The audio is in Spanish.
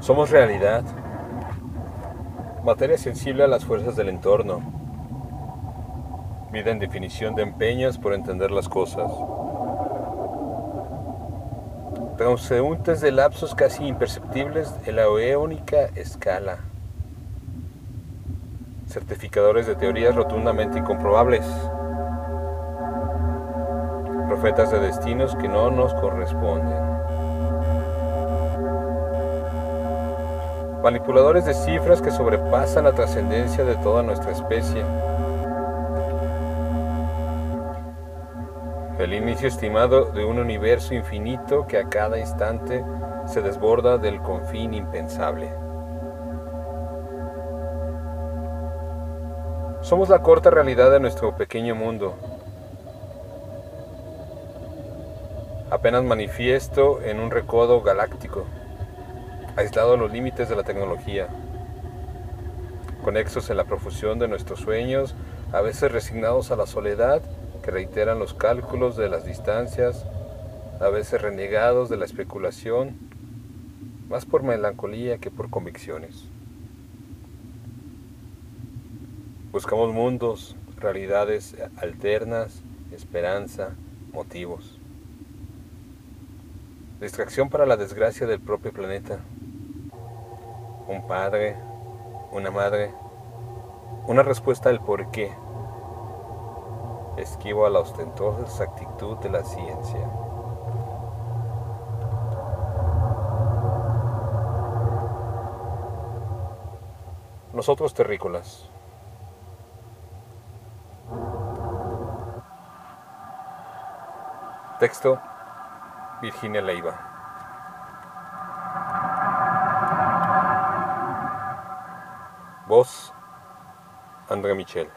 Somos realidad, materia sensible a las fuerzas del entorno, vida en definición de empeños por entender las cosas, transeúntes de lapsos casi imperceptibles en la eónica escala, certificadores de teorías rotundamente incomprobables, profetas de destinos que no nos corresponden. Manipuladores de cifras que sobrepasan la trascendencia de toda nuestra especie. El inicio estimado de un universo infinito que a cada instante se desborda del confín impensable. Somos la corta realidad de nuestro pequeño mundo, apenas manifiesto en un recodo galáctico aislado a los límites de la tecnología, conexos en la profusión de nuestros sueños, a veces resignados a la soledad que reiteran los cálculos de las distancias, a veces renegados de la especulación, más por melancolía que por convicciones. Buscamos mundos, realidades alternas, esperanza, motivos. Distracción para la desgracia del propio planeta un padre, una madre, una respuesta al por qué. Esquivo a la ostentosa exactitud de la ciencia. Nosotros terrícolas. Texto Virginia Leiva. André Michel.